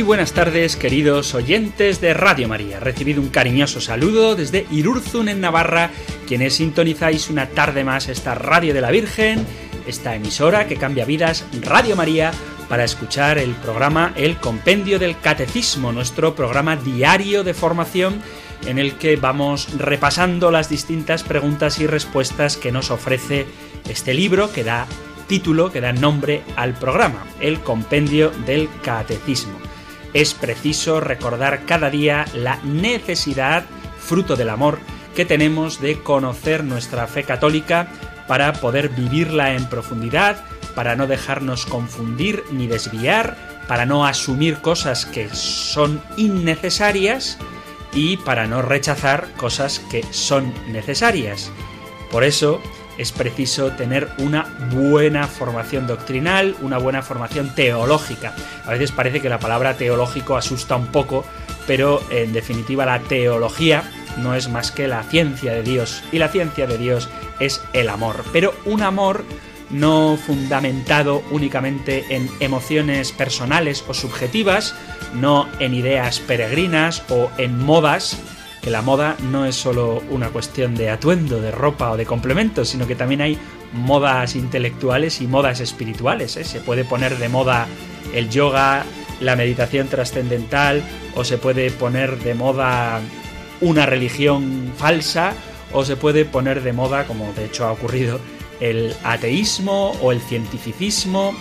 Muy buenas tardes, queridos oyentes de Radio María. Recibido un cariñoso saludo desde Irurzun, en Navarra, quienes sintonizáis una tarde más esta Radio de la Virgen, esta emisora que cambia vidas, Radio María, para escuchar el programa El Compendio del Catecismo, nuestro programa diario de formación en el que vamos repasando las distintas preguntas y respuestas que nos ofrece este libro que da título que da nombre al programa, el Compendio del Catecismo. Es preciso recordar cada día la necesidad, fruto del amor, que tenemos de conocer nuestra fe católica para poder vivirla en profundidad, para no dejarnos confundir ni desviar, para no asumir cosas que son innecesarias y para no rechazar cosas que son necesarias. Por eso, es preciso tener una buena formación doctrinal, una buena formación teológica. A veces parece que la palabra teológico asusta un poco, pero en definitiva la teología no es más que la ciencia de Dios y la ciencia de Dios es el amor, pero un amor no fundamentado únicamente en emociones personales o subjetivas, no en ideas peregrinas o en modas, que la moda no es solo una cuestión de atuendo, de ropa o de complementos, sino que también hay modas intelectuales y modas espirituales. ¿eh? Se puede poner de moda el yoga, la meditación trascendental, o se puede poner de moda una religión falsa, o se puede poner de moda, como de hecho ha ocurrido, el ateísmo o el cientificismo.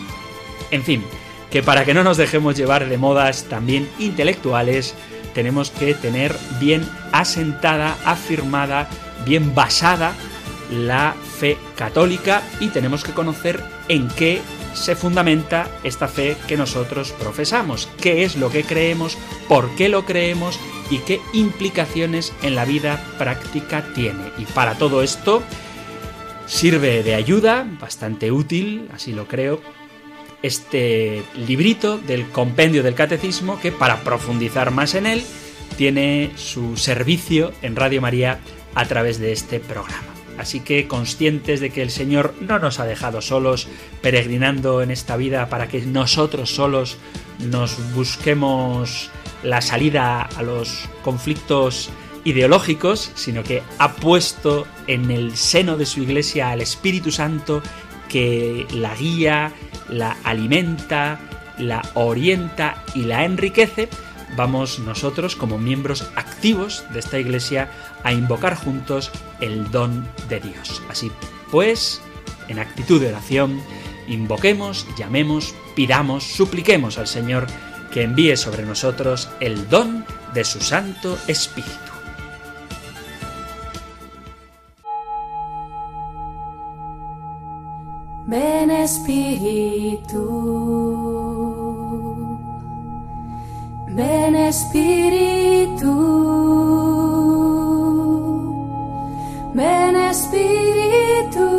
En fin, que para que no nos dejemos llevar de modas también intelectuales, tenemos que tener bien asentada, afirmada, bien basada la fe católica y tenemos que conocer en qué se fundamenta esta fe que nosotros profesamos, qué es lo que creemos, por qué lo creemos y qué implicaciones en la vida práctica tiene. Y para todo esto sirve de ayuda, bastante útil, así lo creo, este librito del compendio del catecismo que para profundizar más en él tiene su servicio en Radio María a través de este programa. Así que conscientes de que el Señor no nos ha dejado solos peregrinando en esta vida para que nosotros solos nos busquemos la salida a los conflictos ideológicos, sino que ha puesto en el seno de su iglesia al Espíritu Santo que la guía, la alimenta, la orienta y la enriquece, vamos nosotros como miembros activos de esta iglesia a invocar juntos el don de Dios. Así pues, en actitud de oración, invoquemos, llamemos, pidamos, supliquemos al Señor que envíe sobre nosotros el don de su Santo Espíritu. Espíritu, ven Espíritu, ven Espíritu.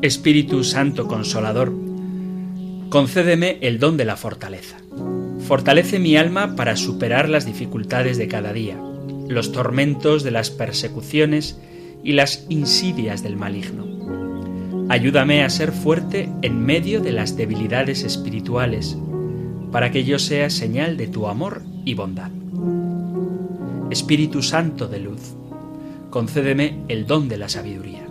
Espíritu Santo Consolador, concédeme el don de la fortaleza. Fortalece mi alma para superar las dificultades de cada día, los tormentos de las persecuciones y las insidias del maligno. Ayúdame a ser fuerte en medio de las debilidades espirituales, para que yo sea señal de tu amor y bondad. Espíritu Santo de luz, concédeme el don de la sabiduría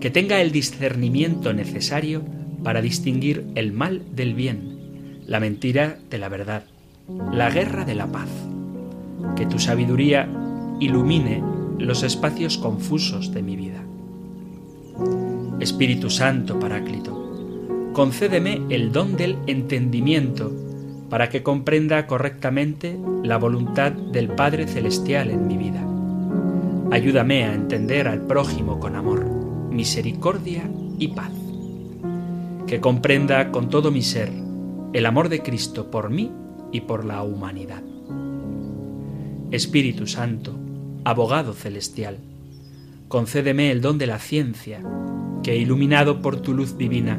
que tenga el discernimiento necesario para distinguir el mal del bien, la mentira de la verdad, la guerra de la paz. Que tu sabiduría ilumine los espacios confusos de mi vida. Espíritu Santo Paráclito, concédeme el don del entendimiento para que comprenda correctamente la voluntad del Padre Celestial en mi vida. Ayúdame a entender al prójimo con amor misericordia y paz. Que comprenda con todo mi ser el amor de Cristo por mí y por la humanidad. Espíritu Santo, abogado celestial, concédeme el don de la ciencia, que iluminado por tu luz divina,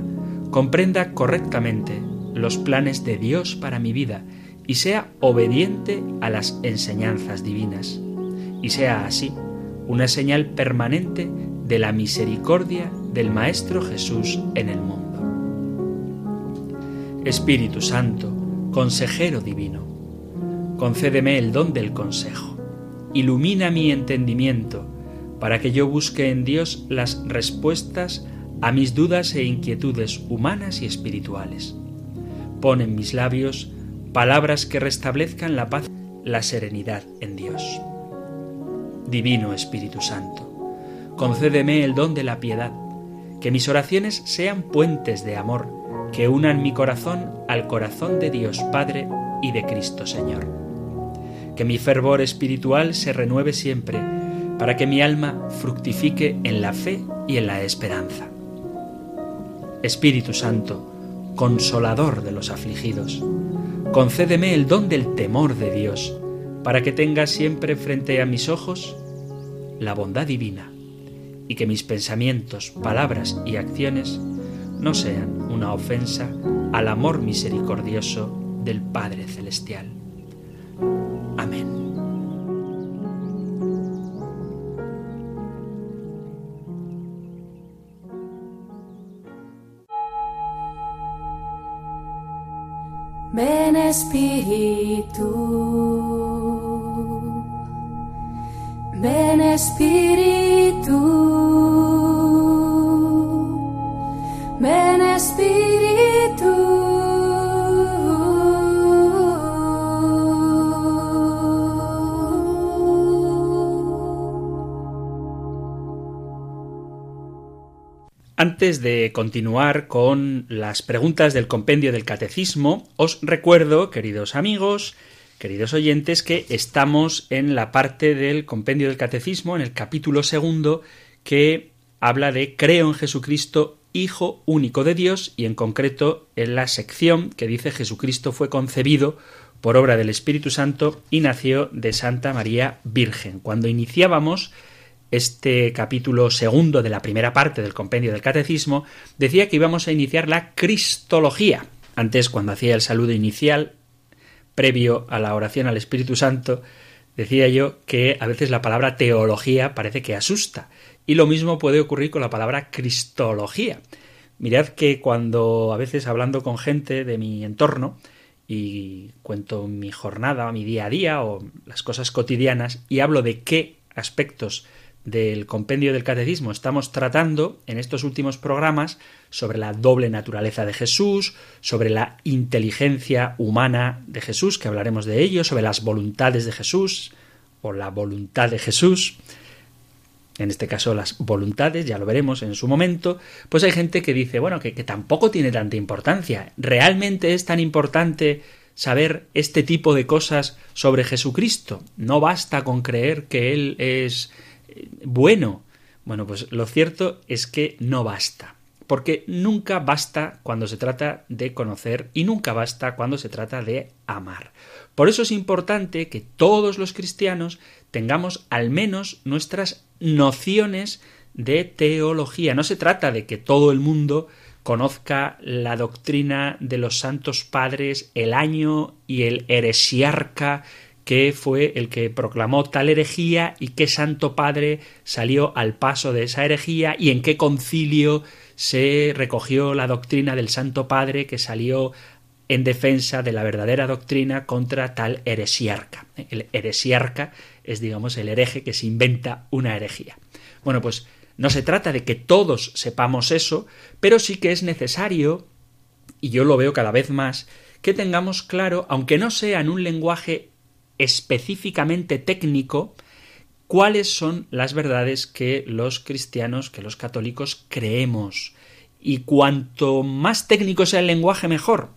comprenda correctamente los planes de Dios para mi vida y sea obediente a las enseñanzas divinas, y sea así una señal permanente de la misericordia del Maestro Jesús en el mundo. Espíritu Santo, consejero divino, concédeme el don del consejo, ilumina mi entendimiento, para que yo busque en Dios las respuestas a mis dudas e inquietudes humanas y espirituales. Pon en mis labios palabras que restablezcan la paz, la serenidad en Dios. Divino Espíritu Santo, concédeme el don de la piedad, que mis oraciones sean puentes de amor, que unan mi corazón al corazón de Dios Padre y de Cristo Señor. Que mi fervor espiritual se renueve siempre, para que mi alma fructifique en la fe y en la esperanza. Espíritu Santo, consolador de los afligidos, concédeme el don del temor de Dios, para que tenga siempre frente a mis ojos la bondad divina, y que mis pensamientos, palabras y acciones no sean una ofensa al amor misericordioso del Padre Celestial. Amén. Ven Espíritu, Antes de continuar con las preguntas del compendio del catecismo, os recuerdo, queridos amigos, queridos oyentes, que estamos en la parte del compendio del catecismo, en el capítulo segundo, que habla de creo en Jesucristo, Hijo único de Dios, y en concreto en la sección que dice Jesucristo fue concebido por obra del Espíritu Santo y nació de Santa María Virgen. Cuando iniciábamos este capítulo segundo de la primera parte del compendio del catecismo, decía que íbamos a iniciar la cristología. Antes, cuando hacía el saludo inicial, previo a la oración al Espíritu Santo, decía yo que a veces la palabra teología parece que asusta. Y lo mismo puede ocurrir con la palabra cristología. Mirad que cuando a veces hablando con gente de mi entorno y cuento mi jornada, mi día a día o las cosas cotidianas y hablo de qué aspectos del compendio del catecismo estamos tratando en estos últimos programas sobre la doble naturaleza de Jesús, sobre la inteligencia humana de Jesús, que hablaremos de ello, sobre las voluntades de Jesús o la voluntad de Jesús, en este caso las voluntades, ya lo veremos en su momento, pues hay gente que dice, bueno, que, tampoco tiene tanta importancia. ¿Realmente es tan importante saber este tipo de cosas sobre Jesucristo? No basta con creer que Él es bueno. Bueno, pues lo cierto es que no basta. Porque nunca basta cuando se trata de conocer y nunca basta cuando se trata de amar. Por eso es importante que todos los cristianos tengamos al menos nuestras nociones de teología. No se trata de que todo el mundo conozca la doctrina de los santos padres, el año y el heresiarca que fue el que proclamó tal herejía y qué santo padre salió al paso de esa herejía y en qué concilio se recogió la doctrina del santo padre que salió en defensa de la verdadera doctrina contra tal heresiarca. El heresiarca es, digamos, el hereje que se inventa una herejía. Bueno, pues no se trata de que todos sepamos eso, pero sí que es necesario, y yo lo veo cada vez más, que tengamos claro, aunque no sea en un lenguaje específicamente técnico cuáles son las verdades que los cristianos, que los católicos creemos. Y cuanto más técnico sea el lenguaje, mejor.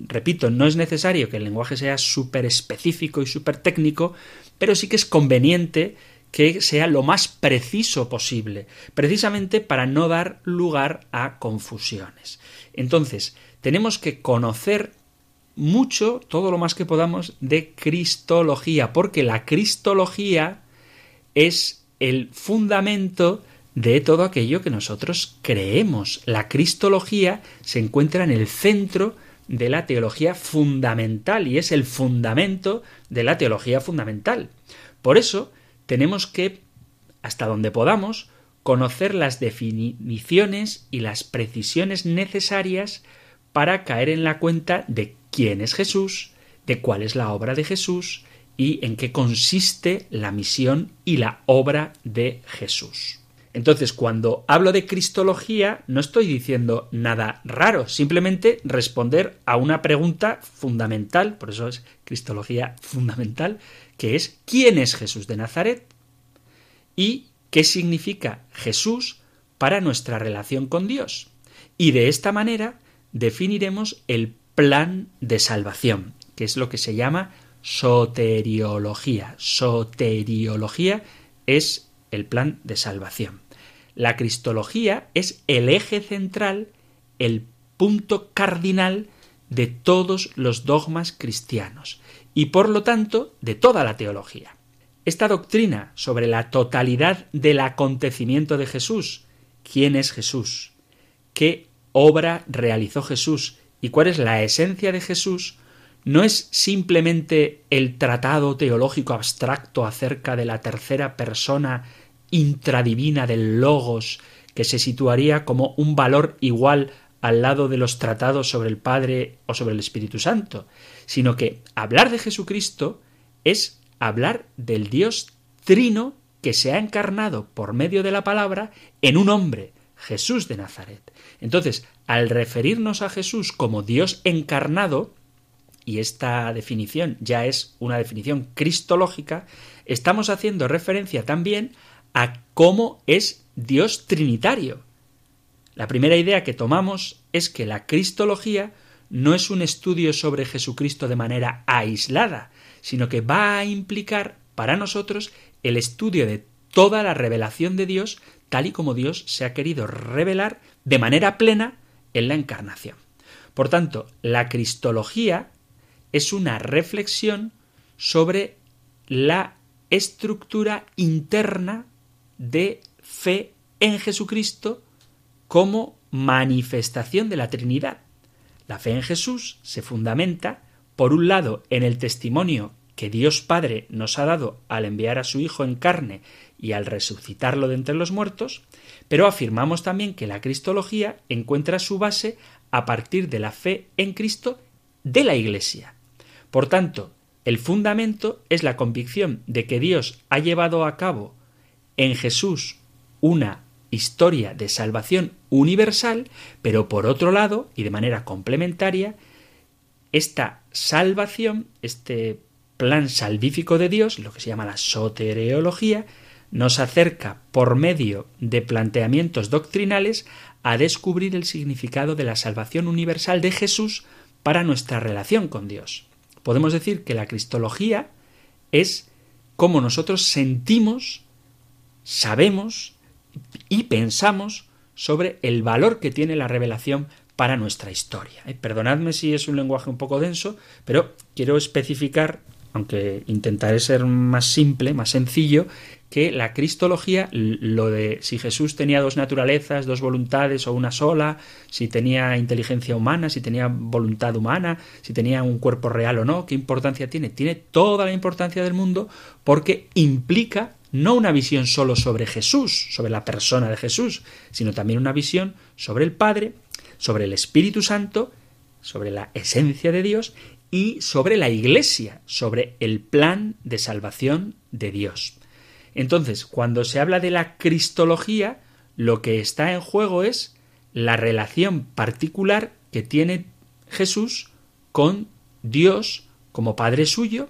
Repito, no es necesario que el lenguaje sea súper específico y súper técnico, pero sí que es conveniente que sea lo más preciso posible, precisamente para no dar lugar a confusiones. Entonces, tenemos que conocer mucho, todo lo más que podamos, de Cristología, porque la Cristología es el fundamento de todo aquello que nosotros creemos. La Cristología se encuentra en el centro de la teología fundamental y es el fundamento de la teología fundamental. Por eso tenemos que, hasta donde podamos, conocer las definiciones y las precisiones necesarias para caer en la cuenta de quién es Jesús, de cuál es la obra de Jesús y en qué consiste la misión y la obra de Jesús. Entonces, cuando hablo de Cristología, no estoy diciendo nada raro, simplemente responder a una pregunta fundamental, por eso es Cristología fundamental, que es ¿quién es Jesús de Nazaret? y qué significa Jesús para nuestra relación con Dios. Y de esta manera definiremos el plan de salvación, que es lo que se llama soteriología. Soteriología es el plan de salvación. La cristología es el eje central, el punto cardinal de todos los dogmas cristianos y por lo tanto de toda la teología. Esta doctrina sobre la totalidad del acontecimiento de Jesús, quién es Jesús, qué obra realizó Jesús y cuál es la esencia de Jesús, no es simplemente el tratado teológico abstracto acerca de la tercera persona intradivina del logos que se situaría como un valor igual al lado de los tratados sobre el Padre o sobre el Espíritu Santo, sino que hablar de Jesucristo es hablar del Dios trino que se ha encarnado por medio de la palabra en un hombre, Jesús de Nazaret. Entonces, al referirnos a Jesús como Dios encarnado, y esta definición ya es una definición cristológica, estamos haciendo referencia también a cómo es Dios trinitario. La primera idea que tomamos es que la cristología no es un estudio sobre Jesucristo de manera aislada, sino que va a implicar para nosotros el estudio de toda la revelación de Dios tal y como Dios se ha querido revelar de manera plena en la encarnación. Por tanto, la cristología es una reflexión sobre la estructura interna de fe en Jesucristo como manifestación de la Trinidad. La fe en Jesús se fundamenta, por un lado, en el testimonio que Dios Padre nos ha dado al enviar a su Hijo en carne y al resucitarlo de entre los muertos, pero afirmamos también que la Cristología encuentra su base a partir de la fe en Cristo de la Iglesia. Por tanto, el fundamento es la convicción de que Dios ha llevado a cabo en Jesús una historia de salvación universal, pero por otro lado, y de manera complementaria, esta salvación, este plan salvífico de Dios, lo que se llama la soteriología, nos acerca por medio de planteamientos doctrinales a descubrir el significado de la salvación universal de Jesús para nuestra relación con Dios. Podemos decir que la cristología es cómo nosotros sentimos sabemos y pensamos sobre el valor que tiene la revelación para nuestra historia. ¿eh? Perdonadme si es un lenguaje un poco denso, pero quiero especificar, aunque intentaré ser más simple, más sencillo, que la cristología, lo de si Jesús tenía dos naturalezas, dos voluntades o una sola, si tenía inteligencia humana, si tenía voluntad humana, si tenía un cuerpo real o no, ¿qué importancia tiene? Tiene toda la importancia del mundo porque implica no una visión solo sobre Jesús, sobre la persona de Jesús, sino también una visión sobre el Padre, sobre el Espíritu Santo, sobre la esencia de Dios y sobre la Iglesia, sobre el plan de salvación de Dios. Entonces, cuando se habla de la Cristología, lo que está en juego es la relación particular que tiene Jesús con Dios como Padre suyo,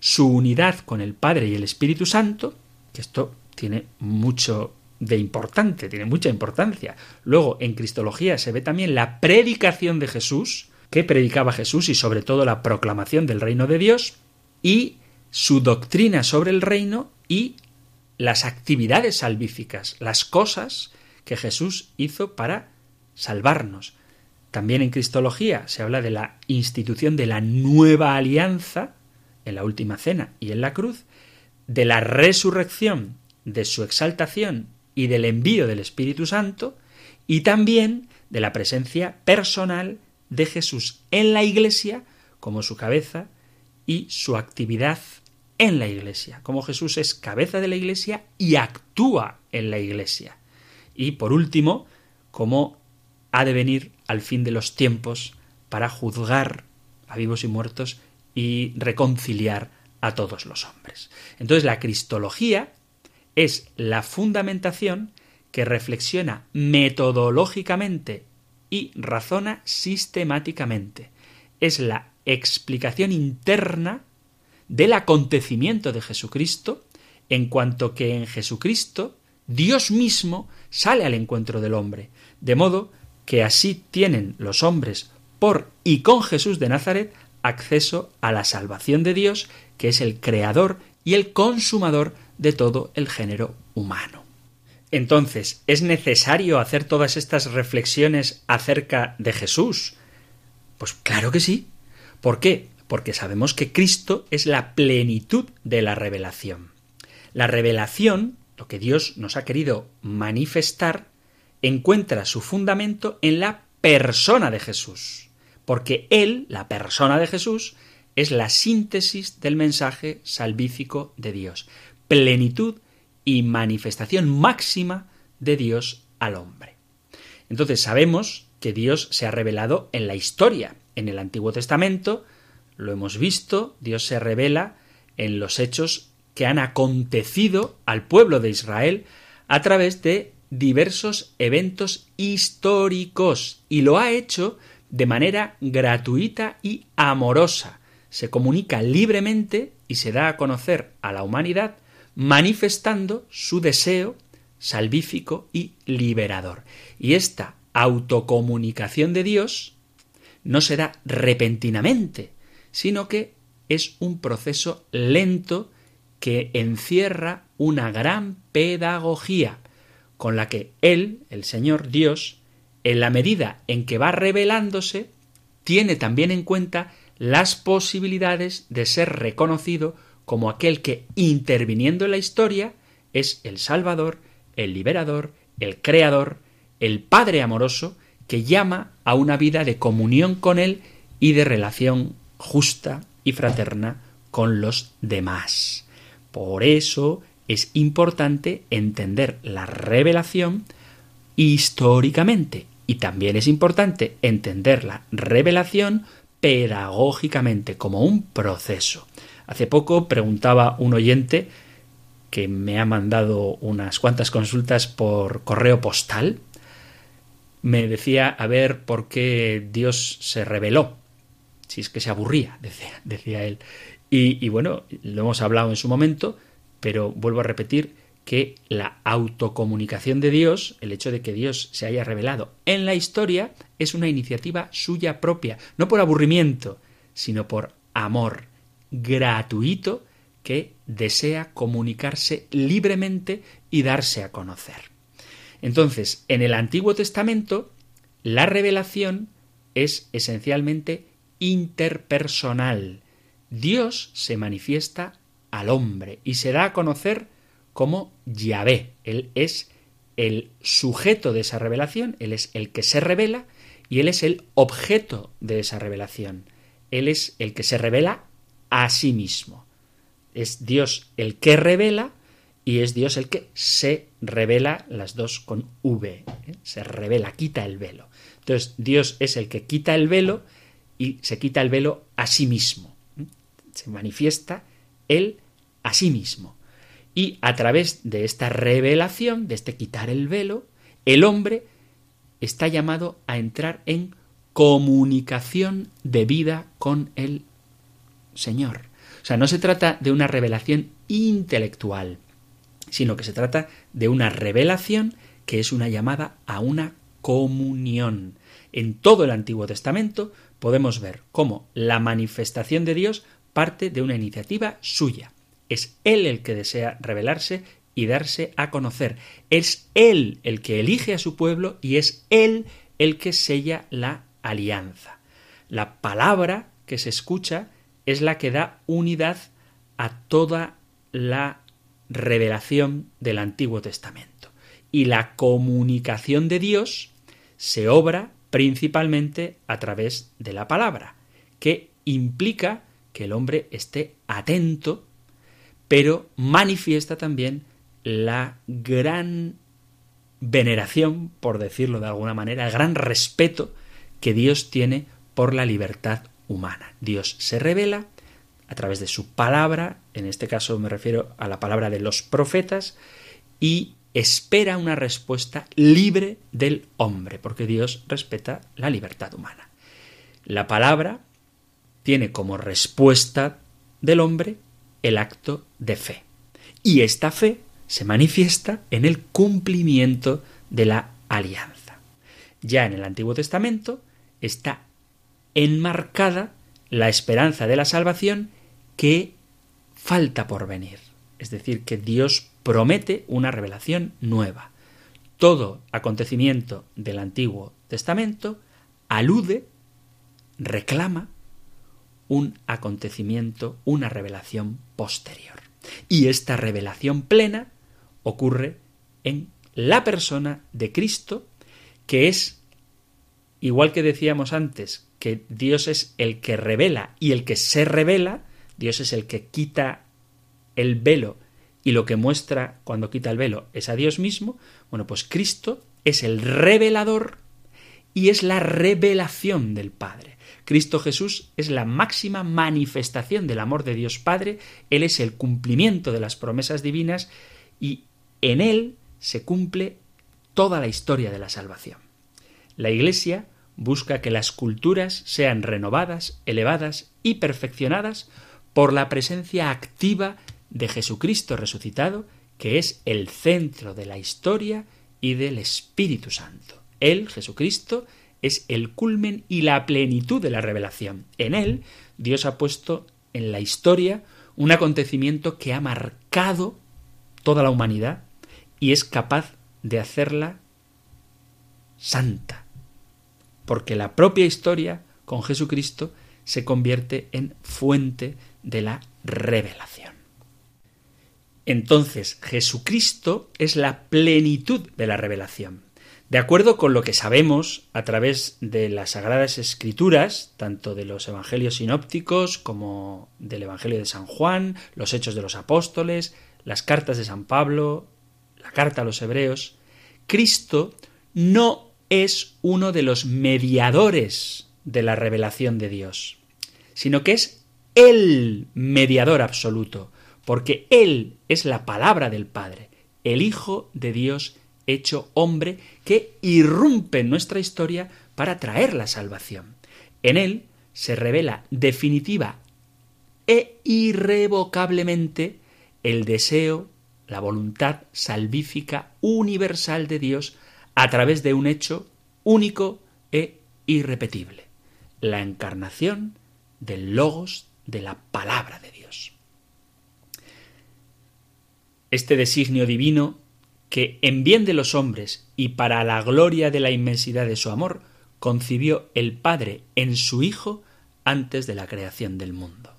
su unidad con el Padre y el Espíritu Santo, esto tiene mucho de importante, tiene mucha importancia. Luego, en Cristología se ve también la predicación de Jesús, que predicaba Jesús y sobre todo la proclamación del reino de Dios, y su doctrina sobre el reino y las actividades salvíficas, las cosas que Jesús hizo para salvarnos. También en Cristología se habla de la institución de la nueva alianza en la última cena y en la cruz, de la resurrección, de su exaltación y del envío del Espíritu Santo, y también de la presencia personal de Jesús en la Iglesia como su cabeza y su actividad en la Iglesia, como Jesús es cabeza de la Iglesia y actúa en la Iglesia. Y por último, como ha de venir al fin de los tiempos para juzgar a vivos y muertos y reconciliar a todos los hombres. Entonces la cristología es la fundamentación que reflexiona metodológicamente y razona sistemáticamente. Es la explicación interna del acontecimiento de Jesucristo, en cuanto que en Jesucristo Dios mismo sale al encuentro del hombre, de modo que así tienen los hombres por y con Jesús de Nazaret acceso a la salvación de Dios, que es el creador y el consumador de todo el género humano. Entonces, ¿es necesario hacer todas estas reflexiones acerca de Jesús? Pues claro que sí. ¿Por qué? Porque sabemos que Cristo es la plenitud de la revelación. La revelación, lo que Dios nos ha querido manifestar, encuentra su fundamento en la persona de Jesús. Porque Él, la persona de Jesús, es la síntesis del mensaje salvífico de Dios. Plenitud y manifestación máxima de Dios al hombre. Entonces sabemos que Dios se ha revelado en la historia. En el Antiguo Testamento lo hemos visto, Dios se revela en los hechos que han acontecido al pueblo de Israel a través de diversos eventos históricos y lo ha hecho de manera gratuita y amorosa. Se comunica libremente y se da a conocer a la humanidad manifestando su deseo salvífico y liberador. Y esta autocomunicación de Dios no se da repentinamente, sino que es un proceso lento que encierra una gran pedagogía con la que Él, el Señor Dios, en la medida en que va revelándose, tiene también en cuenta las posibilidades de ser reconocido como aquel que, interviniendo en la historia, es el Salvador, el Liberador, el Creador, el Padre amoroso, que llama a una vida de comunión con Él y de relación justa y fraterna con los demás. Por eso es importante entender la revelación históricamente y también es importante entender la revelación pedagógicamente como un proceso. Hace poco preguntaba un oyente que me ha mandado unas cuantas consultas por correo postal. Me decía a ver por qué Dios se reveló. Si es que se aburría, decía, él. Y, y bueno, lo hemos hablado en su momento, pero vuelvo a repetir que la autocomunicación de Dios, el hecho de que Dios se haya revelado en la historia, es una iniciativa suya propia, no por aburrimiento, sino por amor gratuito que desea comunicarse libremente y darse a conocer. Entonces, en el Antiguo Testamento, la revelación es esencialmente interpersonal. Dios se manifiesta al hombre y se da a conocer como Yahvé. Él es el sujeto de esa revelación, él es el que se revela y él es el objeto de esa revelación. Él es el que se revela a sí mismo. Es Dios el que revela y es Dios el que se revela, las dos con V. ¿eh? Se revela, quita el velo. Entonces Dios es el que quita el velo y se quita el velo a sí mismo. ¿eh? Se manifiesta Él a sí mismo. Y a través de esta revelación, de este quitar el velo, el hombre está llamado a entrar en comunicación de vida con el Señor. O sea, no se trata de una revelación intelectual, sino que se trata de una revelación que es una llamada a una comunión. En todo el Antiguo Testamento podemos ver cómo la manifestación de Dios parte de una iniciativa suya. Es Él el que desea revelarse y darse a conocer. Es Él el que elige a su pueblo y es Él el que sella la alianza. La palabra que se escucha es la que da unidad a toda la revelación del Antiguo Testamento. Y la comunicación de Dios se obra principalmente a través de la palabra, que implica que el hombre esté atento, pero manifiesta también la gran veneración, por decirlo de alguna manera, el gran respeto que Dios tiene por la libertad humana. Dios se revela a través de su palabra, en este caso me refiero a la palabra de los profetas, y espera una respuesta libre del hombre, porque Dios respeta la libertad humana. La palabra tiene como respuesta del hombre el acto de fe. Y esta fe se manifiesta en el cumplimiento de la alianza. Ya en el Antiguo Testamento está enmarcada la esperanza de la salvación que falta por venir. Es decir, que Dios promete una revelación nueva. Todo acontecimiento del Antiguo Testamento alude, reclama un acontecimiento, una revelación posterior. Y esta revelación plena ocurre en la persona de Cristo, que es, igual que decíamos antes, que Dios es el que revela y el que se revela, Dios es el que quita el velo y lo que muestra cuando quita el velo es a Dios mismo, bueno, pues Cristo es el revelador y es la revelación del Padre. Cristo Jesús es la máxima manifestación del amor de Dios Padre, Él es el cumplimiento de las promesas divinas y en Él se cumple toda la historia de la salvación. La Iglesia busca que las culturas sean renovadas, elevadas y perfeccionadas por la presencia activa de Jesucristo resucitado, que es el centro de la historia y del Espíritu Santo. Él, Jesucristo, es el culmen y la plenitud de la revelación. En él, Dios ha puesto en la historia un acontecimiento que ha marcado toda la humanidad y es capaz de hacerla santa. Porque la propia historia con Jesucristo se convierte en fuente de la revelación. Entonces, Jesucristo es la plenitud de la revelación. De acuerdo con lo que sabemos a través de las Sagradas Escrituras, tanto de los Evangelios sinópticos como del Evangelio de San Juan, los Hechos de los Apóstoles, las cartas de San Pablo, la carta a los Hebreos, Cristo no es uno de los mediadores de la revelación de Dios, sino que es el mediador absoluto, porque Él es la palabra del Padre, el Hijo de Dios hecho hombre que irrumpe en nuestra historia para traer la salvación. En él se revela definitiva e irrevocablemente el deseo, la voluntad salvífica universal de Dios a través de un hecho único e irrepetible, la encarnación del logos de la palabra de Dios. Este designio divino que en bien de los hombres y para la gloria de la inmensidad de su amor, concibió el Padre en su Hijo antes de la creación del mundo.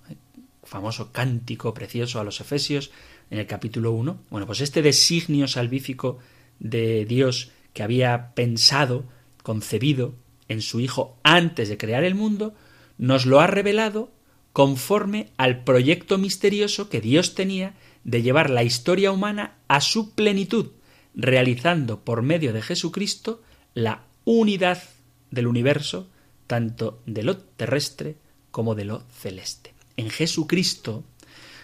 Famoso cántico precioso a los Efesios en el capítulo 1. Bueno, pues este designio salvífico de Dios que había pensado, concebido en su Hijo antes de crear el mundo, nos lo ha revelado conforme al proyecto misterioso que Dios tenía de llevar la historia humana a su plenitud, realizando por medio de Jesucristo la unidad del universo, tanto de lo terrestre como de lo celeste. En Jesucristo,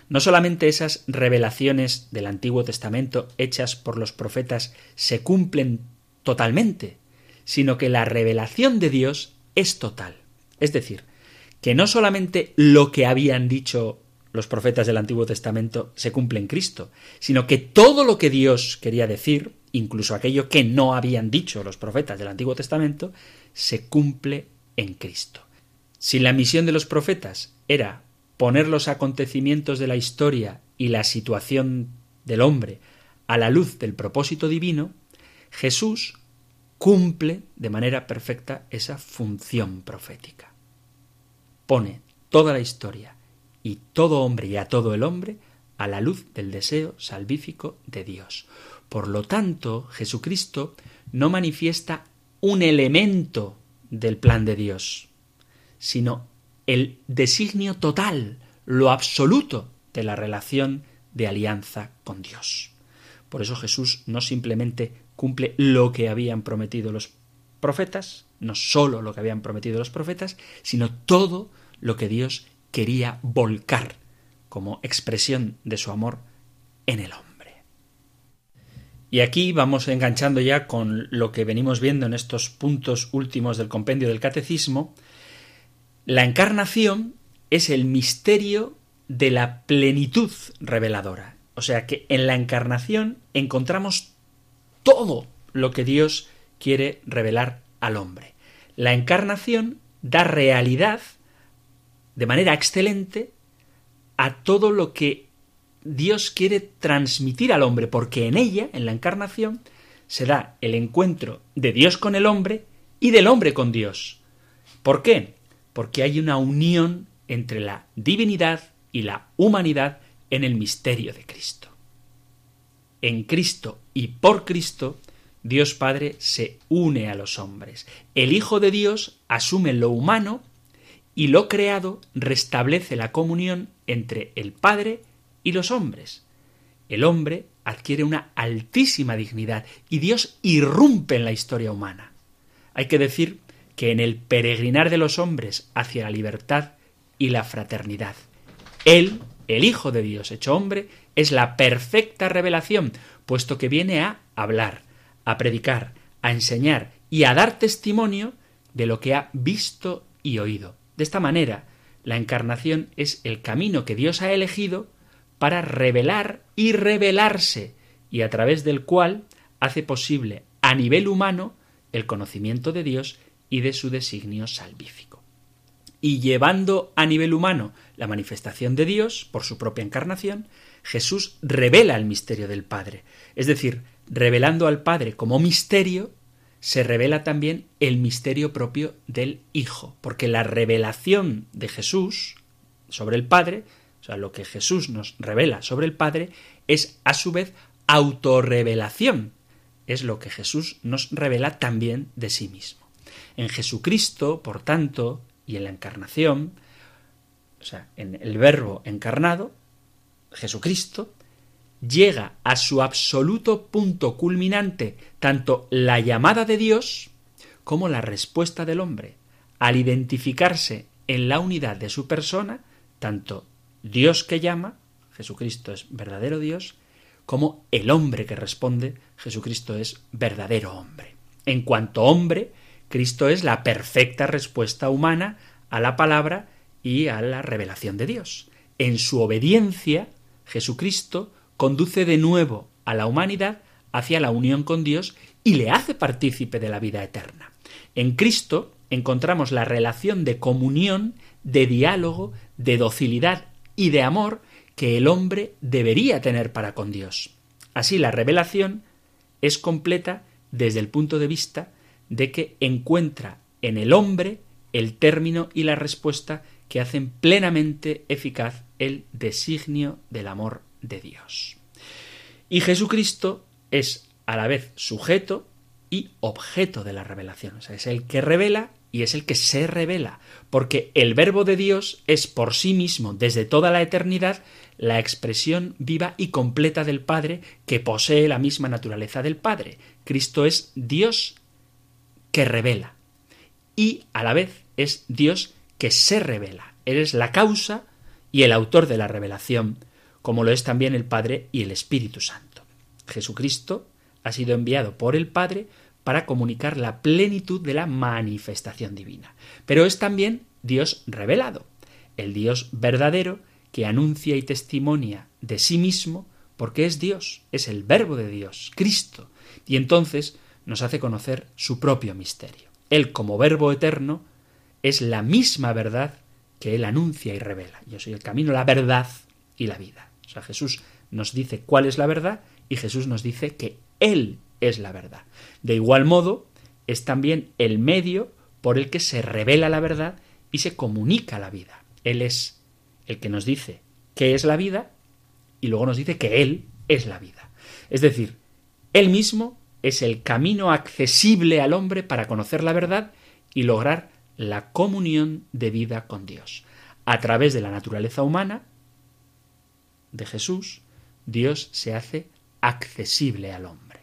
no solamente esas revelaciones del Antiguo Testamento hechas por los profetas se cumplen totalmente, sino que la revelación de Dios es total. Es decir, que no solamente lo que habían dicho los profetas del Antiguo Testamento se cumple en Cristo, sino que todo lo que Dios quería decir, incluso aquello que no habían dicho los profetas del Antiguo Testamento, se cumple en Cristo. Si la misión de los profetas era poner los acontecimientos de la historia y la situación del hombre a la luz del propósito divino, Jesús cumple de manera perfecta esa función profética. Pone toda la historia y todo hombre y a todo el hombre a la luz del deseo salvífico de Dios. Por lo tanto, Jesucristo no manifiesta un elemento del plan de Dios, sino el designio total, lo absoluto de la relación de alianza con Dios. Por eso Jesús no simplemente cumple lo que habían prometido los profetas, no sólo lo que habían prometido los profetas, sino todo lo que Dios quería volcar como expresión de su amor en el hombre. Y aquí vamos enganchando ya con lo que venimos viendo en estos puntos últimos del compendio del catecismo. La encarnación es el misterio de la plenitud reveladora. O sea que en la encarnación encontramos todo lo que Dios quiere revelar al hombre. La encarnación da realidad de manera excelente a todo lo que Dios quiere transmitir al hombre, porque en ella, en la encarnación, se da el encuentro de Dios con el hombre y del hombre con Dios. ¿Por qué? Porque hay una unión entre la divinidad y la humanidad en el misterio de Cristo. En Cristo y por Cristo, Dios Padre se une a los hombres. El Hijo de Dios asume lo humano y lo creado restablece la comunión entre el Padre y los hombres. El hombre adquiere una altísima dignidad y Dios irrumpe en la historia humana. Hay que decir que en el peregrinar de los hombres hacia la libertad y la fraternidad, Él, el Hijo de Dios hecho hombre, es la perfecta revelación, puesto que viene a hablar, a predicar, a enseñar y a dar testimonio de lo que ha visto y oído. De esta manera, la encarnación es el camino que Dios ha elegido para revelar y revelarse, y a través del cual hace posible a nivel humano el conocimiento de Dios y de su designio salvífico. Y llevando a nivel humano la manifestación de Dios por su propia encarnación, Jesús revela el misterio del Padre, es decir, revelando al Padre como misterio se revela también el misterio propio del Hijo, porque la revelación de Jesús sobre el Padre, o sea, lo que Jesús nos revela sobre el Padre, es a su vez autorrevelación, es lo que Jesús nos revela también de sí mismo. En Jesucristo, por tanto, y en la encarnación, o sea, en el Verbo encarnado, Jesucristo, llega a su absoluto punto culminante tanto la llamada de Dios como la respuesta del hombre, al identificarse en la unidad de su persona, tanto Dios que llama, Jesucristo es verdadero Dios, como el hombre que responde, Jesucristo es verdadero hombre. En cuanto hombre, Cristo es la perfecta respuesta humana a la palabra y a la revelación de Dios. En su obediencia, Jesucristo conduce de nuevo a la humanidad hacia la unión con Dios y le hace partícipe de la vida eterna. En Cristo encontramos la relación de comunión, de diálogo, de docilidad y de amor que el hombre debería tener para con Dios. Así la revelación es completa desde el punto de vista de que encuentra en el hombre el término y la respuesta que hacen plenamente eficaz el designio del amor de Dios. Y Jesucristo es a la vez sujeto y objeto de la revelación. O sea, es el que revela y es el que se revela, porque el verbo de Dios es por sí mismo, desde toda la eternidad, la expresión viva y completa del Padre que posee la misma naturaleza del Padre. Cristo es Dios que revela y a la vez es Dios que se revela. Él es la causa y el autor de la revelación como lo es también el Padre y el Espíritu Santo. Jesucristo ha sido enviado por el Padre para comunicar la plenitud de la manifestación divina. Pero es también Dios revelado, el Dios verdadero que anuncia y testimonia de sí mismo porque es Dios, es el verbo de Dios, Cristo, y entonces nos hace conocer su propio misterio. Él como verbo eterno es la misma verdad que Él anuncia y revela. Yo soy el camino, la verdad y la vida. O sea, Jesús nos dice cuál es la verdad y Jesús nos dice que Él es la verdad. De igual modo, es también el medio por el que se revela la verdad y se comunica la vida. Él es el que nos dice qué es la vida y luego nos dice que Él es la vida. Es decir, Él mismo es el camino accesible al hombre para conocer la verdad y lograr la comunión de vida con Dios. A través de la naturaleza humana de Jesús, Dios se hace accesible al hombre.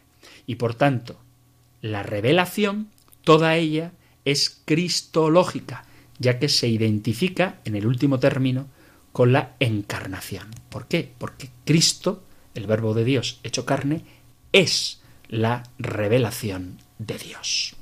Y por tanto, la revelación, toda ella, es cristológica, ya que se identifica, en el último término, con la encarnación. ¿Por qué? Porque Cristo, el Verbo de Dios hecho carne, es la revelación de Dios.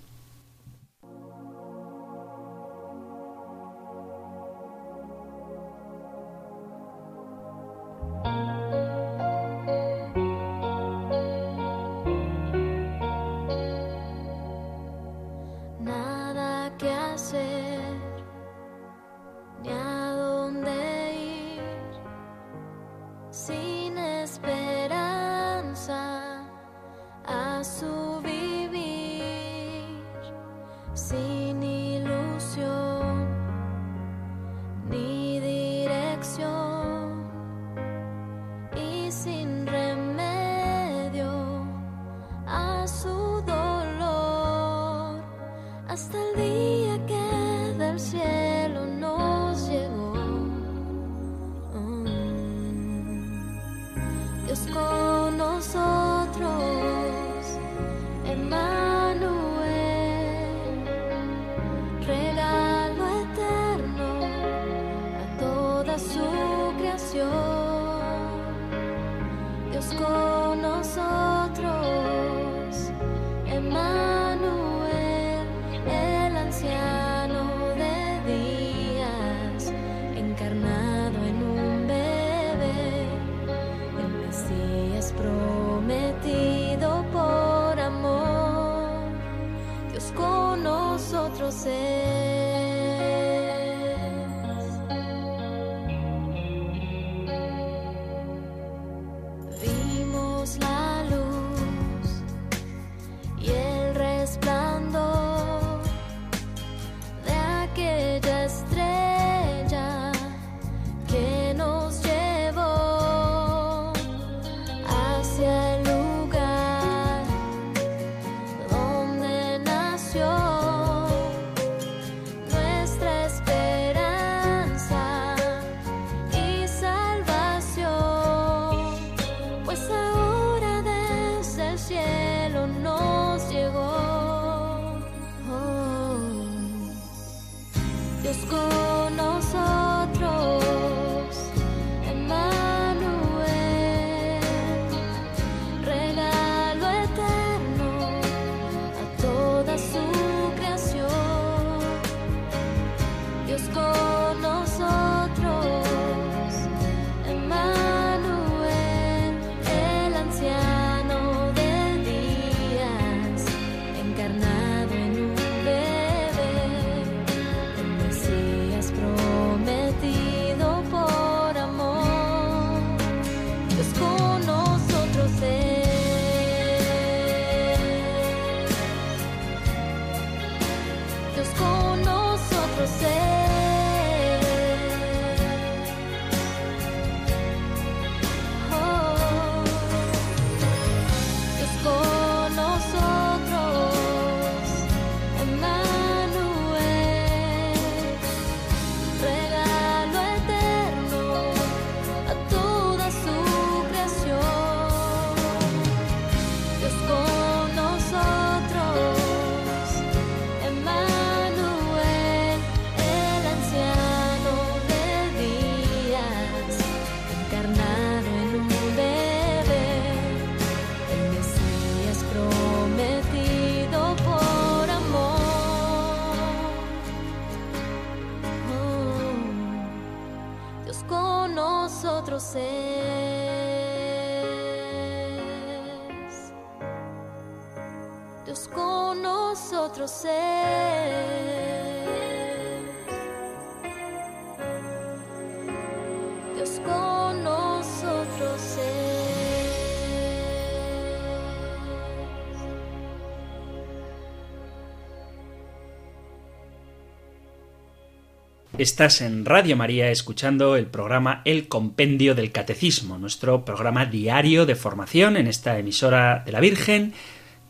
Estás en Radio María escuchando el programa El Compendio del Catecismo, nuestro programa diario de formación en esta emisora de la Virgen,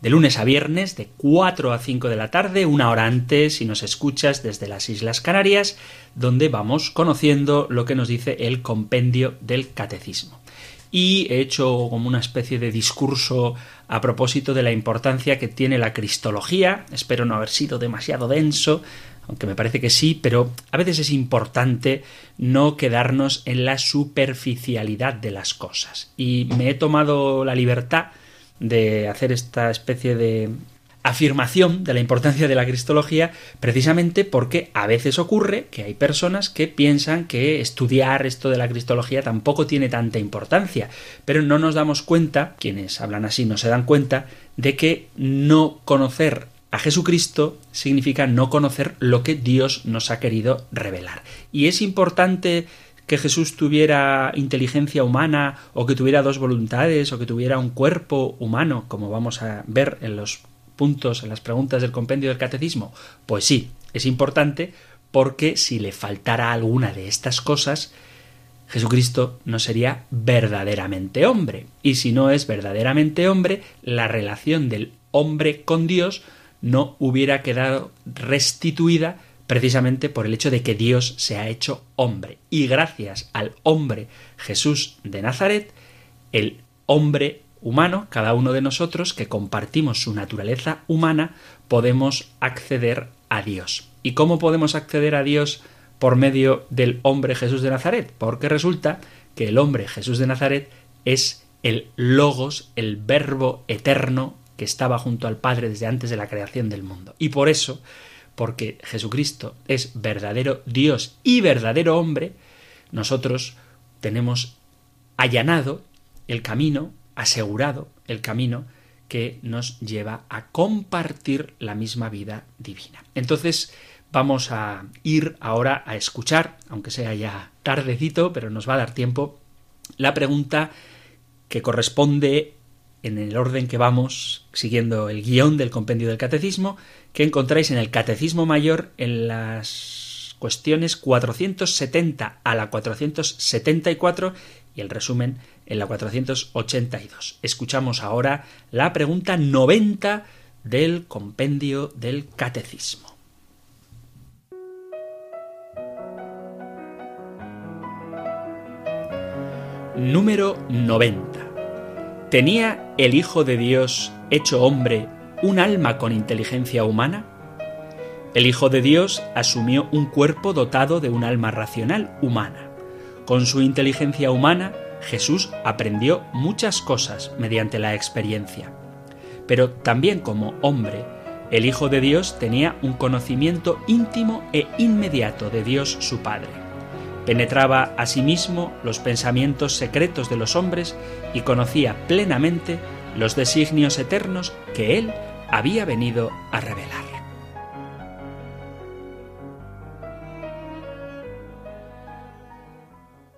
de lunes a viernes, de 4 a 5 de la tarde, una hora antes si nos escuchas desde las Islas Canarias, donde vamos conociendo lo que nos dice el Compendio del Catecismo. Y he hecho como una especie de discurso a propósito de la importancia que tiene la cristología, espero no haber sido demasiado denso, aunque me parece que sí, pero a veces es importante no quedarnos en la superficialidad de las cosas. Y me he tomado la libertad de hacer esta especie de afirmación de la importancia de la cristología precisamente porque a veces ocurre que hay personas que piensan que estudiar esto de la cristología tampoco tiene tanta importancia, pero no nos damos cuenta, quienes hablan así no se dan cuenta, de que no conocer a Jesucristo significa no conocer lo que Dios nos ha querido revelar. Y es importante que Jesús tuviera inteligencia humana o que tuviera dos voluntades o que tuviera un cuerpo humano, como vamos a ver en los puntos, en las preguntas del compendio del catecismo. Pues sí, es importante porque si le faltara alguna de estas cosas, Jesucristo no sería verdaderamente hombre. Y si no es verdaderamente hombre, la relación del hombre con Dios no hubiera quedado restituida precisamente por el hecho de que Dios se ha hecho hombre. Y gracias al hombre Jesús de Nazaret, el hombre humano, cada uno de nosotros que compartimos su naturaleza humana, podemos acceder a Dios. ¿Y cómo podemos acceder a Dios por medio del hombre Jesús de Nazaret? Porque resulta que el hombre Jesús de Nazaret es el logos, el verbo eterno que estaba junto al Padre desde antes de la creación del mundo. Y por eso, porque Jesucristo es verdadero Dios y verdadero hombre, nosotros tenemos allanado el camino, asegurado el camino que nos lleva a compartir la misma vida divina. Entonces, vamos a ir ahora a escuchar, aunque sea ya tardecito, pero nos va a dar tiempo, la pregunta que corresponde en el orden que vamos, siguiendo el guion del compendio del catecismo, que encontráis en el Catecismo Mayor en las cuestiones 470 a la 474 y el resumen en la 482. Escuchamos ahora la pregunta 90 del compendio del catecismo. Número 90. ¿Tenía el Hijo de Dios hecho hombre un alma con inteligencia humana? El Hijo de Dios asumió un cuerpo dotado de un alma racional humana. Con su inteligencia humana, Jesús aprendió muchas cosas mediante la experiencia. Pero también como hombre, el Hijo de Dios tenía un conocimiento íntimo e inmediato de Dios su Padre penetraba asimismo los pensamientos secretos de los hombres y conocía plenamente los designios eternos que él había venido a revelar.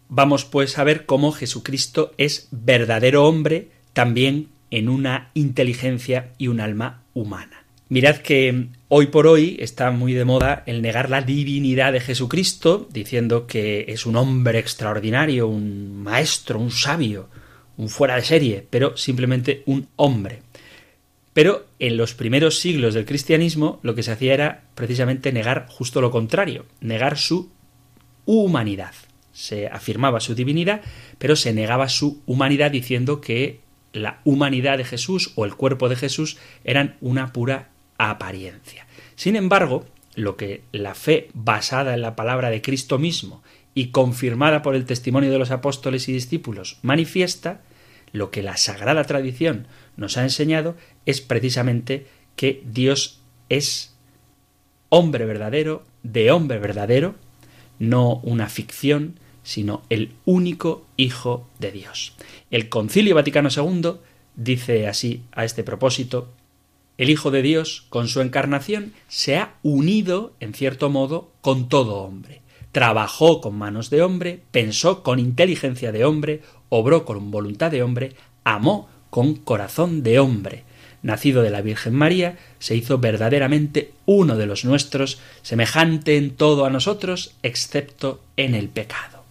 Vamos pues a ver cómo Jesucristo es verdadero hombre también en una inteligencia y un alma humana. Mirad que hoy por hoy está muy de moda el negar la divinidad de Jesucristo, diciendo que es un hombre extraordinario, un maestro, un sabio, un fuera de serie, pero simplemente un hombre. Pero en los primeros siglos del cristianismo lo que se hacía era precisamente negar justo lo contrario, negar su humanidad. Se afirmaba su divinidad, pero se negaba su humanidad diciendo que la humanidad de Jesús o el cuerpo de Jesús eran una pura apariencia. Sin embargo, lo que la fe basada en la palabra de Cristo mismo y confirmada por el testimonio de los apóstoles y discípulos manifiesta, lo que la sagrada tradición nos ha enseñado es precisamente que Dios es hombre verdadero, de hombre verdadero, no una ficción, sino el único Hijo de Dios. El Concilio Vaticano II dice así a este propósito el Hijo de Dios, con su encarnación, se ha unido, en cierto modo, con todo hombre. Trabajó con manos de hombre, pensó con inteligencia de hombre, obró con voluntad de hombre, amó con corazón de hombre. nacido de la Virgen María, se hizo verdaderamente uno de los nuestros, semejante en todo a nosotros, excepto en el pecado.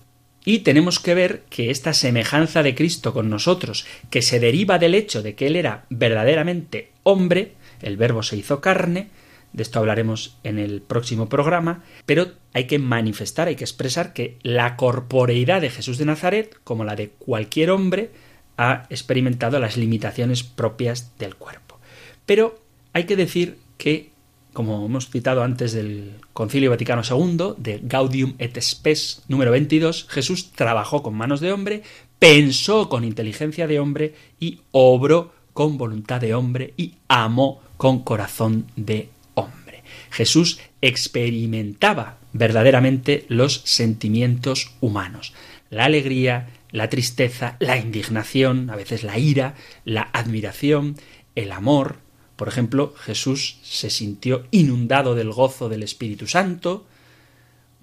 Y tenemos que ver que esta semejanza de Cristo con nosotros, que se deriva del hecho de que Él era verdaderamente hombre, el verbo se hizo carne, de esto hablaremos en el próximo programa, pero hay que manifestar, hay que expresar que la corporeidad de Jesús de Nazaret, como la de cualquier hombre, ha experimentado las limitaciones propias del cuerpo. Pero hay que decir que, como hemos citado antes del Concilio Vaticano II, de Gaudium et Spes número 22, Jesús trabajó con manos de hombre, pensó con inteligencia de hombre y obró con voluntad de hombre y amó con corazón de hombre. Jesús experimentaba verdaderamente los sentimientos humanos, la alegría, la tristeza, la indignación, a veces la ira, la admiración, el amor. Por ejemplo, Jesús se sintió inundado del gozo del Espíritu Santo,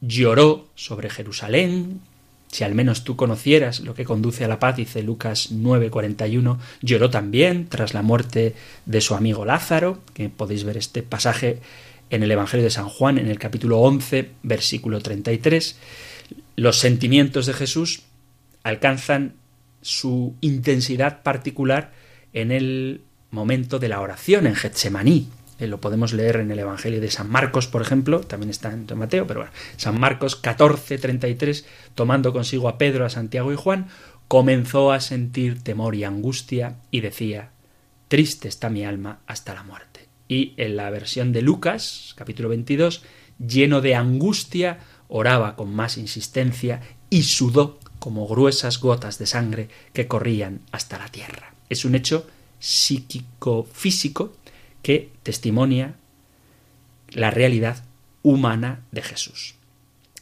lloró sobre Jerusalén, si al menos tú conocieras lo que conduce a la paz, dice Lucas 9:41, lloró también tras la muerte de su amigo Lázaro, que podéis ver este pasaje en el Evangelio de San Juan, en el capítulo 11, versículo 33. Los sentimientos de Jesús alcanzan su intensidad particular en el momento de la oración en Getsemaní. Eh, lo podemos leer en el Evangelio de San Marcos, por ejemplo, también está en Mateo, pero bueno, San Marcos 14, 33, tomando consigo a Pedro, a Santiago y Juan, comenzó a sentir temor y angustia y decía, triste está mi alma hasta la muerte. Y en la versión de Lucas, capítulo 22, lleno de angustia, oraba con más insistencia y sudó como gruesas gotas de sangre que corrían hasta la tierra. Es un hecho psíquico-físico que testimonia la realidad humana de Jesús.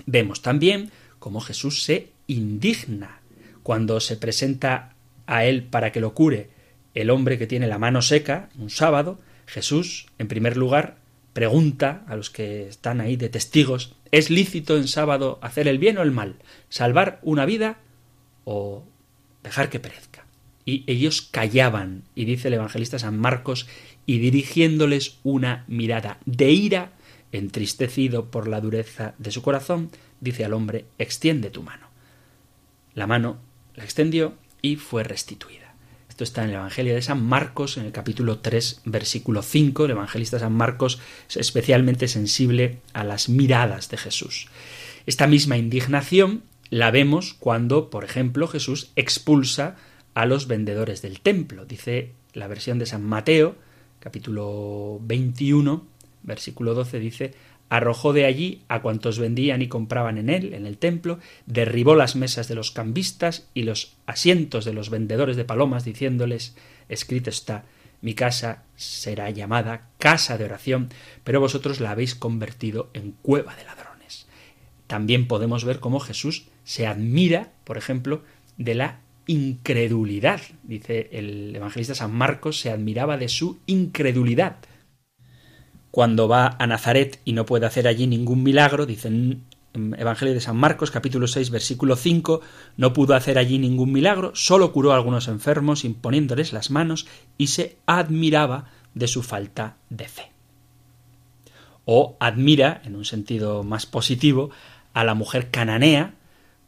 Vemos también cómo Jesús se indigna cuando se presenta a él para que lo cure el hombre que tiene la mano seca un sábado. Jesús, en primer lugar, pregunta a los que están ahí de testigos ¿Es lícito en sábado hacer el bien o el mal? ¿Salvar una vida o dejar que perezca? Y ellos callaban, y dice el evangelista San Marcos, y dirigiéndoles una mirada de ira, entristecido por la dureza de su corazón, dice al hombre, extiende tu mano. La mano la extendió y fue restituida. Esto está en el Evangelio de San Marcos, en el capítulo 3, versículo 5. El evangelista San Marcos es especialmente sensible a las miradas de Jesús. Esta misma indignación la vemos cuando, por ejemplo, Jesús expulsa a los vendedores del templo. Dice la versión de San Mateo, capítulo 21, versículo 12, dice, arrojó de allí a cuantos vendían y compraban en él, en el templo, derribó las mesas de los cambistas y los asientos de los vendedores de palomas, diciéndoles escrito está mi casa será llamada casa de oración, pero vosotros la habéis convertido en cueva de ladrones. También podemos ver cómo Jesús se admira, por ejemplo, de la incredulidad. Dice el evangelista San Marcos, se admiraba de su incredulidad cuando va a Nazaret y no puede hacer allí ningún milagro, dicen en Evangelio de San Marcos capítulo 6 versículo 5, no pudo hacer allí ningún milagro, solo curó a algunos enfermos imponiéndoles las manos y se admiraba de su falta de fe. O admira, en un sentido más positivo, a la mujer cananea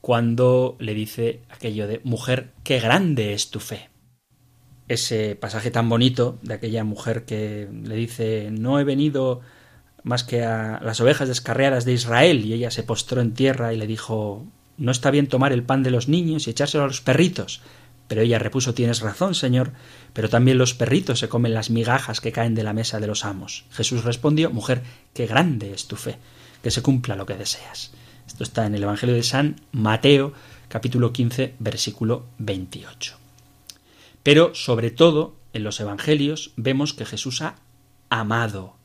cuando le dice aquello de mujer, qué grande es tu fe ese pasaje tan bonito de aquella mujer que le dice no he venido más que a las ovejas descarriadas de Israel y ella se postró en tierra y le dijo no está bien tomar el pan de los niños y echárselo a los perritos. Pero ella repuso tienes razón, señor, pero también los perritos se comen las migajas que caen de la mesa de los amos. Jesús respondió mujer, qué grande es tu fe, que se cumpla lo que deseas. Esto está en el Evangelio de San Mateo, capítulo 15, versículo 28. Pero, sobre todo, en los Evangelios vemos que Jesús ha amado.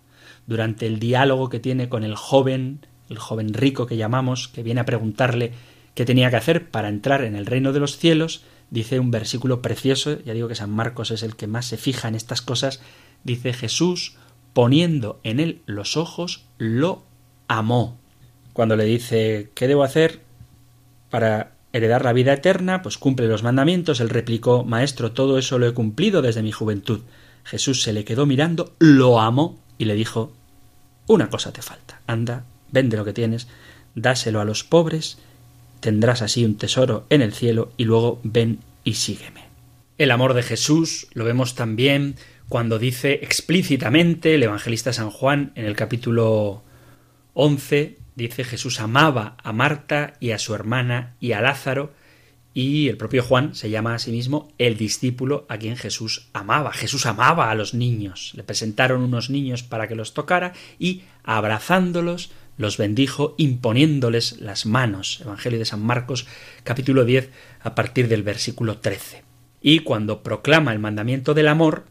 Durante el diálogo que tiene con el joven, el joven rico que llamamos, que viene a preguntarle qué tenía que hacer para entrar en el reino de los cielos, dice un versículo precioso, ya digo que San Marcos es el que más se fija en estas cosas, dice Jesús, poniendo en él los ojos, lo amó. Cuando le dice, ¿qué debo hacer para heredar la vida eterna, pues cumple los mandamientos. Él replicó, Maestro, todo eso lo he cumplido desde mi juventud. Jesús se le quedó mirando, lo amó y le dijo Una cosa te falta. Anda, vende lo que tienes, dáselo a los pobres, tendrás así un tesoro en el cielo y luego ven y sígueme. El amor de Jesús lo vemos también cuando dice explícitamente el evangelista San Juan en el capítulo 11, dice Jesús amaba a Marta y a su hermana y a Lázaro, y el propio Juan se llama a sí mismo el discípulo a quien Jesús amaba. Jesús amaba a los niños. Le presentaron unos niños para que los tocara y abrazándolos los bendijo imponiéndoles las manos. Evangelio de San Marcos capítulo 10 a partir del versículo 13. Y cuando proclama el mandamiento del amor,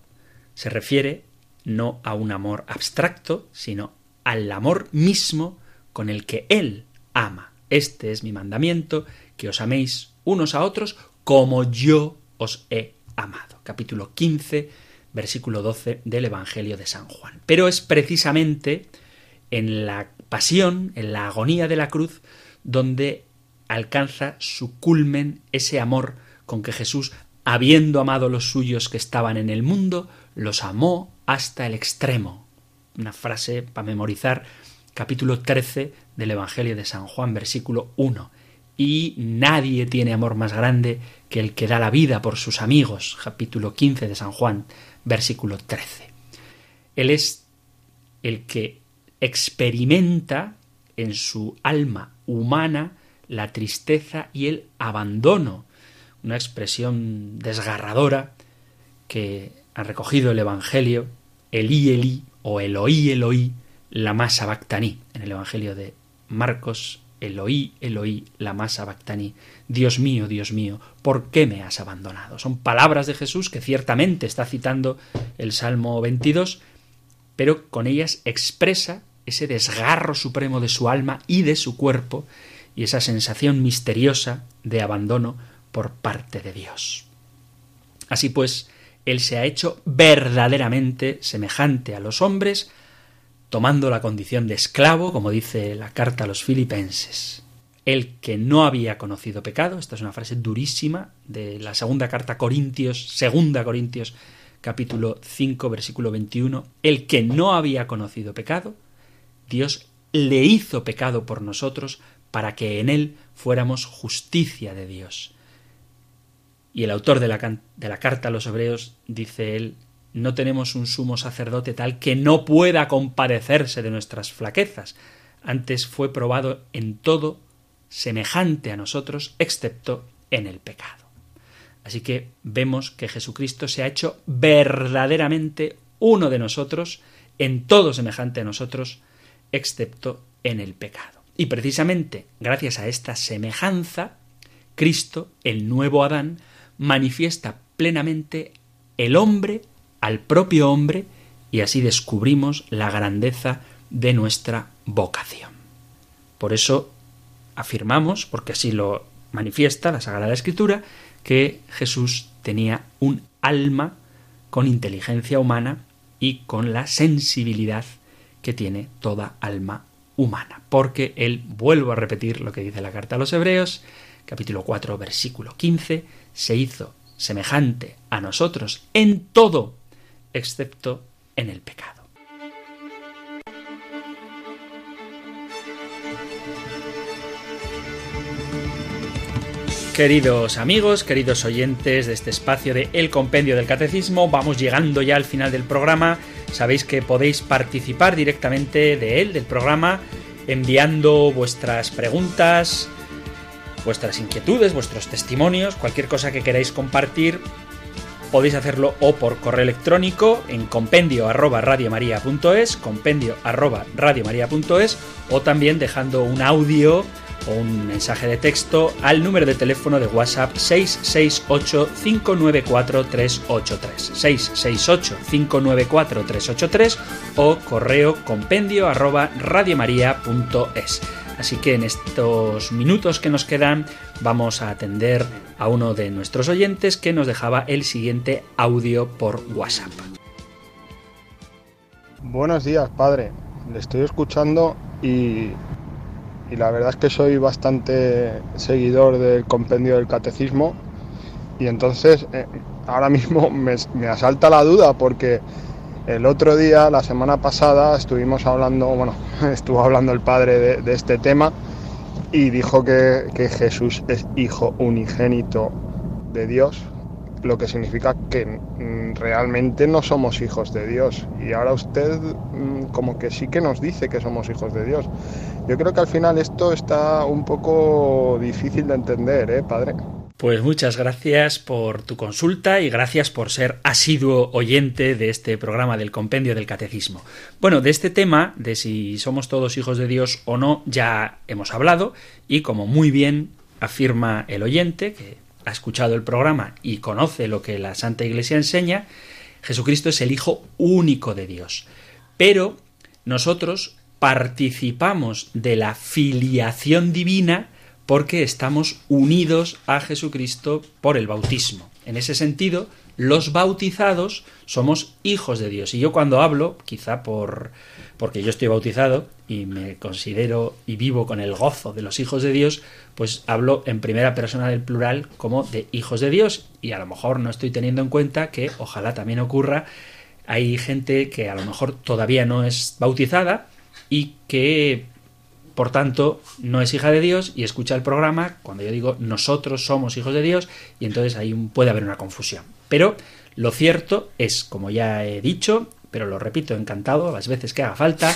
se refiere no a un amor abstracto, sino al amor mismo con el que Él ama. Este es mi mandamiento, que os améis unos a otros como yo os he amado. Capítulo 15, versículo 12 del Evangelio de San Juan. Pero es precisamente en la pasión, en la agonía de la cruz, donde alcanza su culmen ese amor con que Jesús, habiendo amado los suyos que estaban en el mundo, los amó hasta el extremo. Una frase para memorizar, capítulo 13 del Evangelio de San Juan, versículo 1 y nadie tiene amor más grande que el que da la vida por sus amigos, capítulo 15 de San Juan, versículo 13. Él es el que experimenta en su alma humana la tristeza y el abandono, una expresión desgarradora que ha recogido el Evangelio, Elí Elí o Eloí Eloí, la masa bactaní, en el Evangelio de Marcos Eloí, Eloí, la masa bactaní. Dios mío, Dios mío, ¿por qué me has abandonado? Son palabras de Jesús que ciertamente está citando el Salmo 22, pero con ellas expresa ese desgarro supremo de su alma y de su cuerpo y esa sensación misteriosa de abandono por parte de Dios. Así pues, Él se ha hecho verdaderamente semejante a los hombres, tomando la condición de esclavo, como dice la carta a los filipenses. El que no había conocido pecado, esta es una frase durísima de la segunda carta a Corintios, segunda Corintios capítulo 5 versículo 21, el que no había conocido pecado, Dios le hizo pecado por nosotros para que en él fuéramos justicia de Dios. Y el autor de la, de la carta a los hebreos dice él, no tenemos un sumo sacerdote tal que no pueda compadecerse de nuestras flaquezas. Antes fue probado en todo semejante a nosotros, excepto en el pecado. Así que vemos que Jesucristo se ha hecho verdaderamente uno de nosotros, en todo semejante a nosotros, excepto en el pecado. Y precisamente gracias a esta semejanza, Cristo, el nuevo Adán, manifiesta plenamente el hombre al propio hombre y así descubrimos la grandeza de nuestra vocación. Por eso afirmamos, porque así lo manifiesta la Sagrada Escritura, que Jesús tenía un alma con inteligencia humana y con la sensibilidad que tiene toda alma humana. Porque él, vuelvo a repetir lo que dice la carta a los Hebreos, capítulo 4, versículo 15, se hizo semejante a nosotros en todo excepto en el pecado. Queridos amigos, queridos oyentes de este espacio de El Compendio del Catecismo, vamos llegando ya al final del programa. Sabéis que podéis participar directamente de él, del programa, enviando vuestras preguntas, vuestras inquietudes, vuestros testimonios, cualquier cosa que queráis compartir podéis hacerlo o por correo electrónico en compendio arroba compendio arroba o también dejando un audio o un mensaje de texto al número de teléfono de WhatsApp 668-594-383. 668-594-383 o correo compendio arroba radiomaria.es. Así que en estos minutos que nos quedan vamos a atender a uno de nuestros oyentes que nos dejaba el siguiente audio por WhatsApp. Buenos días, padre. Le estoy escuchando y, y la verdad es que soy bastante seguidor del compendio del catecismo y entonces eh, ahora mismo me, me asalta la duda porque el otro día, la semana pasada, estuvimos hablando, bueno, estuvo hablando el padre de, este tema y dijo que, que Jesús es hijo unigénito de Dios, lo que significa que mm, realmente no somos hijos de Dios. Y ahora usted mm, como que sí que nos dice que somos hijos de Dios. Yo creo que al final esto está un poco difícil de entender, ¿eh, padre? Pues muchas gracias por tu consulta y gracias por ser asiduo oyente de este programa del Compendio del Catecismo. Bueno, de este tema, de si somos todos hijos de Dios o no, ya hemos hablado y como muy bien afirma el oyente, que ha escuchado el programa y conoce lo que la Santa Iglesia enseña, Jesucristo es el Hijo único de Dios. Pero nosotros participamos de la filiación divina porque estamos unidos a Jesucristo por el bautismo. En ese sentido, los bautizados somos hijos de Dios. Y yo cuando hablo, quizá por porque yo estoy bautizado y me considero y vivo con el gozo de los hijos de Dios, pues hablo en primera persona del plural como de hijos de Dios y a lo mejor no estoy teniendo en cuenta que ojalá también ocurra hay gente que a lo mejor todavía no es bautizada y que por tanto, no es hija de Dios y escucha el programa cuando yo digo nosotros somos hijos de Dios y entonces ahí puede haber una confusión. Pero lo cierto es, como ya he dicho, pero lo repito encantado las veces que haga falta,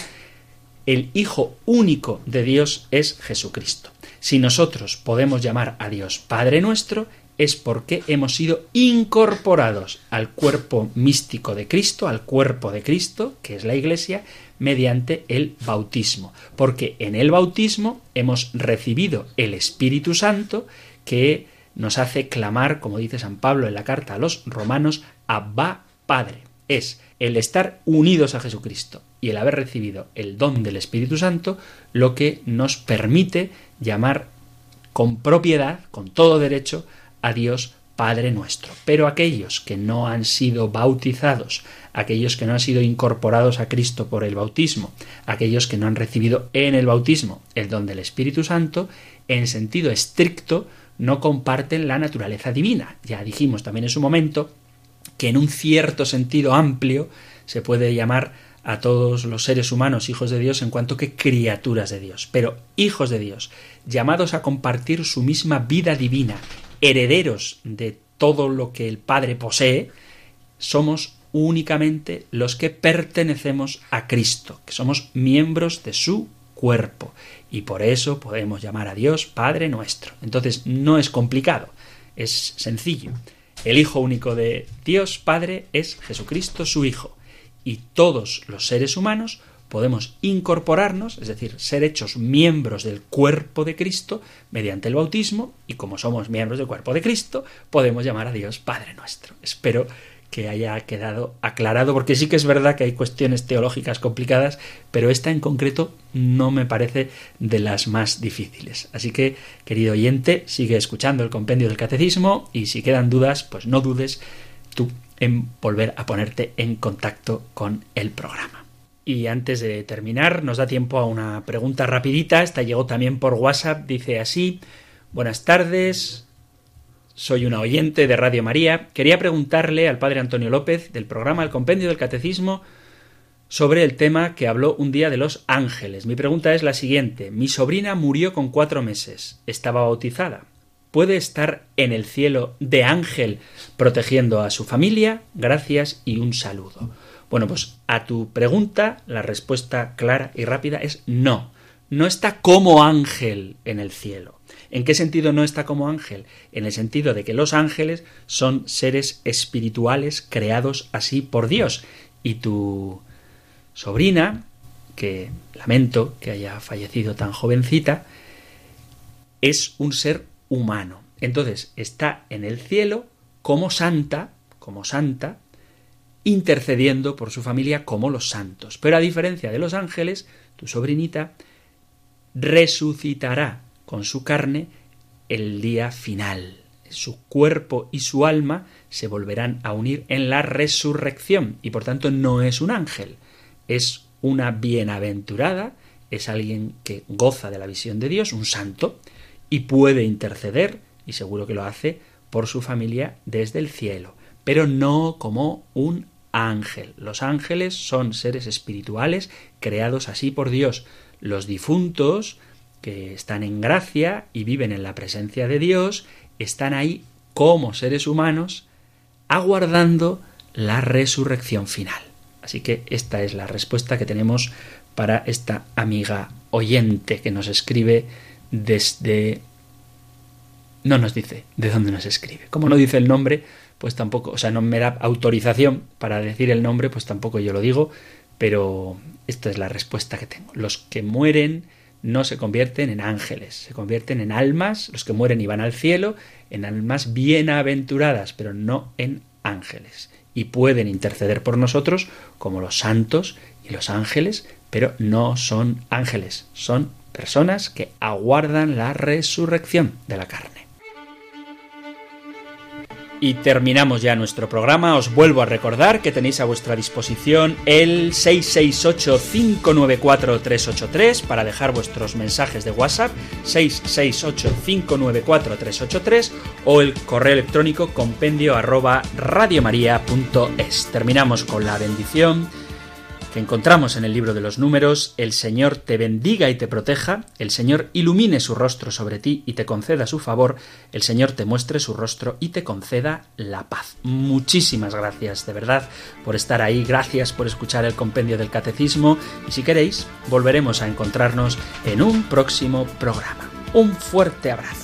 el Hijo único de Dios es Jesucristo. Si nosotros podemos llamar a Dios Padre nuestro, es porque hemos sido incorporados al cuerpo místico de Cristo, al cuerpo de Cristo, que es la Iglesia, mediante el bautismo, porque en el bautismo hemos recibido el Espíritu Santo que nos hace clamar, como dice San Pablo en la carta a los romanos, Abba Padre. Es el estar unidos a Jesucristo y el haber recibido el don del Espíritu Santo lo que nos permite llamar con propiedad, con todo derecho, a Dios Padre nuestro. Pero aquellos que no han sido bautizados, aquellos que no han sido incorporados a Cristo por el bautismo, aquellos que no han recibido en el bautismo el don del Espíritu Santo, en sentido estricto no comparten la naturaleza divina. Ya dijimos también en su momento que en un cierto sentido amplio se puede llamar a todos los seres humanos hijos de Dios en cuanto que criaturas de Dios, pero hijos de Dios, llamados a compartir su misma vida divina, herederos de todo lo que el Padre posee, somos únicamente los que pertenecemos a Cristo, que somos miembros de su cuerpo. Y por eso podemos llamar a Dios Padre nuestro. Entonces no es complicado, es sencillo. El Hijo único de Dios Padre es Jesucristo su Hijo. Y todos los seres humanos podemos incorporarnos, es decir, ser hechos miembros del cuerpo de Cristo mediante el bautismo, y como somos miembros del cuerpo de Cristo, podemos llamar a Dios Padre nuestro. Espero que haya quedado aclarado, porque sí que es verdad que hay cuestiones teológicas complicadas, pero esta en concreto no me parece de las más difíciles. Así que, querido oyente, sigue escuchando el compendio del catecismo y si quedan dudas, pues no dudes tú en volver a ponerte en contacto con el programa. Y antes de terminar, nos da tiempo a una pregunta rapidita. Esta llegó también por WhatsApp. Dice así: Buenas tardes. Soy una oyente de Radio María. Quería preguntarle al padre Antonio López del programa El Compendio del Catecismo sobre el tema que habló un día de los ángeles. Mi pregunta es la siguiente. Mi sobrina murió con cuatro meses. Estaba bautizada. ¿Puede estar en el cielo de ángel protegiendo a su familia? Gracias y un saludo. Bueno, pues a tu pregunta la respuesta clara y rápida es no. No está como ángel en el cielo. ¿En qué sentido no está como ángel? En el sentido de que los ángeles son seres espirituales creados así por Dios. Y tu sobrina, que lamento que haya fallecido tan jovencita, es un ser humano. Entonces está en el cielo como santa, como santa, intercediendo por su familia como los santos. Pero a diferencia de los ángeles, tu sobrinita resucitará con su carne el día final. Su cuerpo y su alma se volverán a unir en la resurrección y por tanto no es un ángel, es una bienaventurada, es alguien que goza de la visión de Dios, un santo, y puede interceder, y seguro que lo hace, por su familia desde el cielo pero no como un ángel. Los ángeles son seres espirituales creados así por Dios. Los difuntos, que están en gracia y viven en la presencia de Dios, están ahí como seres humanos, aguardando la resurrección final. Así que esta es la respuesta que tenemos para esta amiga oyente que nos escribe desde... No nos dice de dónde nos escribe. Como no dice el nombre, pues tampoco, o sea, no me da autorización para decir el nombre, pues tampoco yo lo digo, pero esta es la respuesta que tengo. Los que mueren no se convierten en ángeles, se convierten en almas, los que mueren y van al cielo, en almas bienaventuradas, pero no en ángeles. Y pueden interceder por nosotros como los santos y los ángeles, pero no son ángeles, son personas que aguardan la resurrección de la carne. Y terminamos ya nuestro programa. Os vuelvo a recordar que tenéis a vuestra disposición el 668-594-383 para dejar vuestros mensajes de WhatsApp, 668-594-383 o el correo electrónico compendio arroba radiomaria.es. Terminamos con la bendición que encontramos en el libro de los números, el Señor te bendiga y te proteja, el Señor ilumine su rostro sobre ti y te conceda su favor, el Señor te muestre su rostro y te conceda la paz. Muchísimas gracias de verdad por estar ahí, gracias por escuchar el compendio del catecismo y si queréis volveremos a encontrarnos en un próximo programa. Un fuerte abrazo.